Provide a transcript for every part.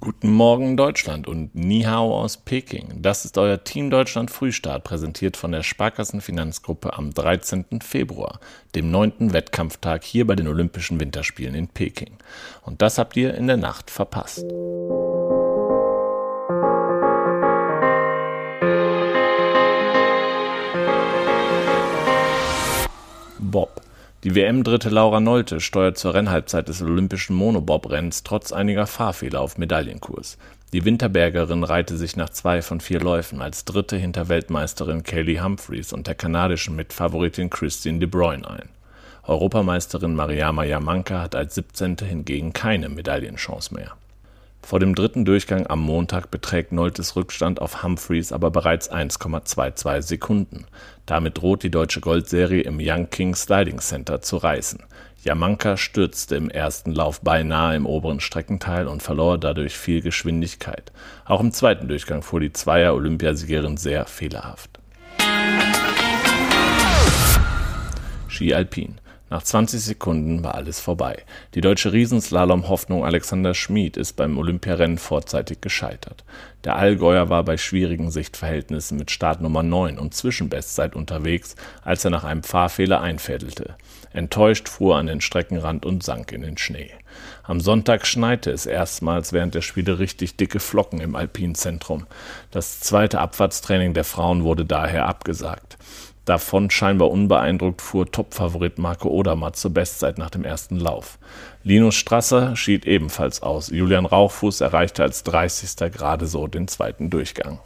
Guten Morgen Deutschland und Nihao aus Peking. Das ist euer Team Deutschland Frühstart, präsentiert von der Sparkassen Finanzgruppe am 13. Februar, dem neunten Wettkampftag hier bei den Olympischen Winterspielen in Peking. Und das habt ihr in der Nacht verpasst. Die WM-Dritte Laura Nolte steuert zur Rennhalbzeit des olympischen Monobob-Rennens trotz einiger Fahrfehler auf Medaillenkurs. Die Winterbergerin reihte sich nach zwei von vier Läufen als Dritte hinter Weltmeisterin Kaylee Humphreys und der kanadischen Mitfavoritin Christine de Bruyne ein. Europameisterin Mariama Yamanka hat als 17. hingegen keine Medaillenchance mehr. Vor dem dritten Durchgang am Montag beträgt Noltes Rückstand auf Humphreys aber bereits 1,22 Sekunden. Damit droht die deutsche Goldserie im Young King Sliding Center zu reißen. Jamanka stürzte im ersten Lauf beinahe im oberen Streckenteil und verlor dadurch viel Geschwindigkeit. Auch im zweiten Durchgang fuhr die Zweier-Olympiasiegerin sehr fehlerhaft. Ski Alpin. Nach 20 Sekunden war alles vorbei. Die deutsche Riesenslalom-Hoffnung Alexander Schmid ist beim Olympiarennen vorzeitig gescheitert. Der Allgäuer war bei schwierigen Sichtverhältnissen mit Startnummer 9 und Zwischenbestzeit unterwegs, als er nach einem Fahrfehler einfädelte. Enttäuscht fuhr er an den Streckenrand und sank in den Schnee. Am Sonntag schneite es erstmals während der Spiele richtig dicke Flocken im Alpinzentrum. Das zweite Abfahrtstraining der Frauen wurde daher abgesagt. Davon scheinbar unbeeindruckt fuhr Topfavorit Marco Odermatt zur Bestzeit nach dem ersten Lauf. Linus Strasser schied ebenfalls aus. Julian Rauchfuß erreichte als 30. gerade so den zweiten Durchgang.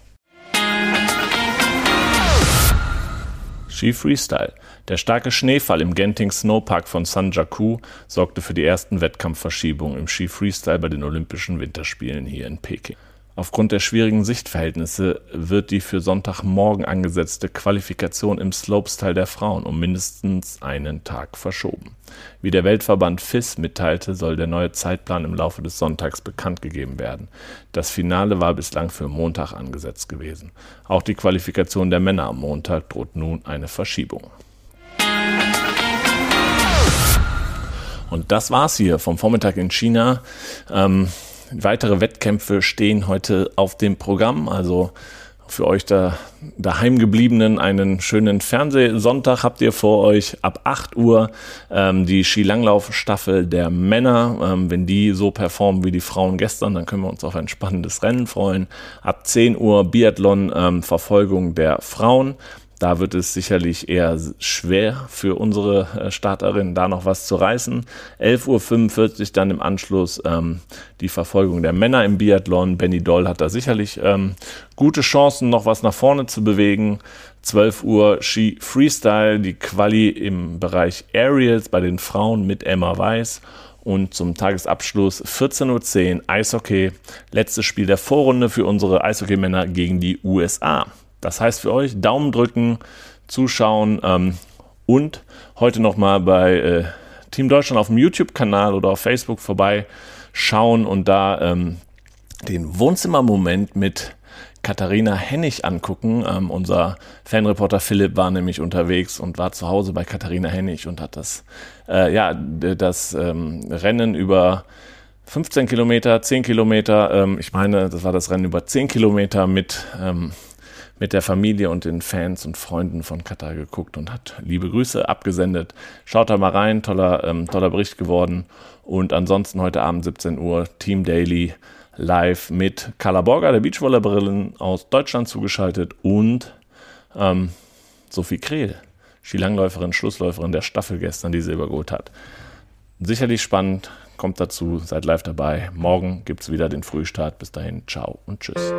Ski Freestyle. Der starke Schneefall im Genting Snowpark von Sanjaku sorgte für die ersten Wettkampfverschiebungen im Ski Freestyle bei den Olympischen Winterspielen hier in Peking. Aufgrund der schwierigen Sichtverhältnisse wird die für Sonntagmorgen angesetzte Qualifikation im Slopestyle der Frauen um mindestens einen Tag verschoben. Wie der Weltverband FIS mitteilte, soll der neue Zeitplan im Laufe des Sonntags bekannt gegeben werden. Das Finale war bislang für Montag angesetzt gewesen. Auch die Qualifikation der Männer am Montag droht nun eine Verschiebung. Und das war's hier vom Vormittag in China. Ähm, weitere Wettkämpfe stehen heute auf dem Programm. Also für euch da daheim gebliebenen einen schönen Fernsehsonntag habt ihr vor euch ab 8 Uhr ähm, die Skilanglaufstaffel der Männer. Ähm, wenn die so performen wie die Frauen gestern, dann können wir uns auf ein spannendes Rennen freuen. Ab 10 Uhr Biathlon ähm, Verfolgung der Frauen. Da wird es sicherlich eher schwer für unsere äh, Starterinnen, da noch was zu reißen. 11.45 Uhr dann im Anschluss ähm, die Verfolgung der Männer im Biathlon. Benny Doll hat da sicherlich ähm, gute Chancen, noch was nach vorne zu bewegen. 12 Uhr Ski Freestyle, die Quali im Bereich Aerials bei den Frauen mit Emma Weiß. Und zum Tagesabschluss 14.10 Uhr Eishockey. Letztes Spiel der Vorrunde für unsere Eishockeymänner gegen die USA. Das heißt für euch Daumen drücken, zuschauen ähm, und heute nochmal bei äh, Team Deutschland auf dem YouTube-Kanal oder auf Facebook vorbeischauen und da ähm, den Wohnzimmermoment mit Katharina Hennig angucken. Ähm, unser Fanreporter Philipp war nämlich unterwegs und war zu Hause bei Katharina Hennig und hat das, äh, ja, das ähm, Rennen über 15 Kilometer, 10 Kilometer, ähm, ich meine, das war das Rennen über 10 Kilometer mit ähm, mit der Familie und den Fans und Freunden von Katar geguckt und hat liebe Grüße abgesendet. Schaut da mal rein, toller, ähm, toller Bericht geworden. Und ansonsten heute Abend 17 Uhr Team Daily live mit Carla Borger, der Beachvolleyballerin aus Deutschland zugeschaltet und ähm, Sophie Krehl, Skilangläuferin, Schlussläuferin der Staffel gestern, die Silber geholt hat. Sicherlich spannend, kommt dazu, seid live dabei. Morgen gibt es wieder den Frühstart. Bis dahin, ciao und tschüss.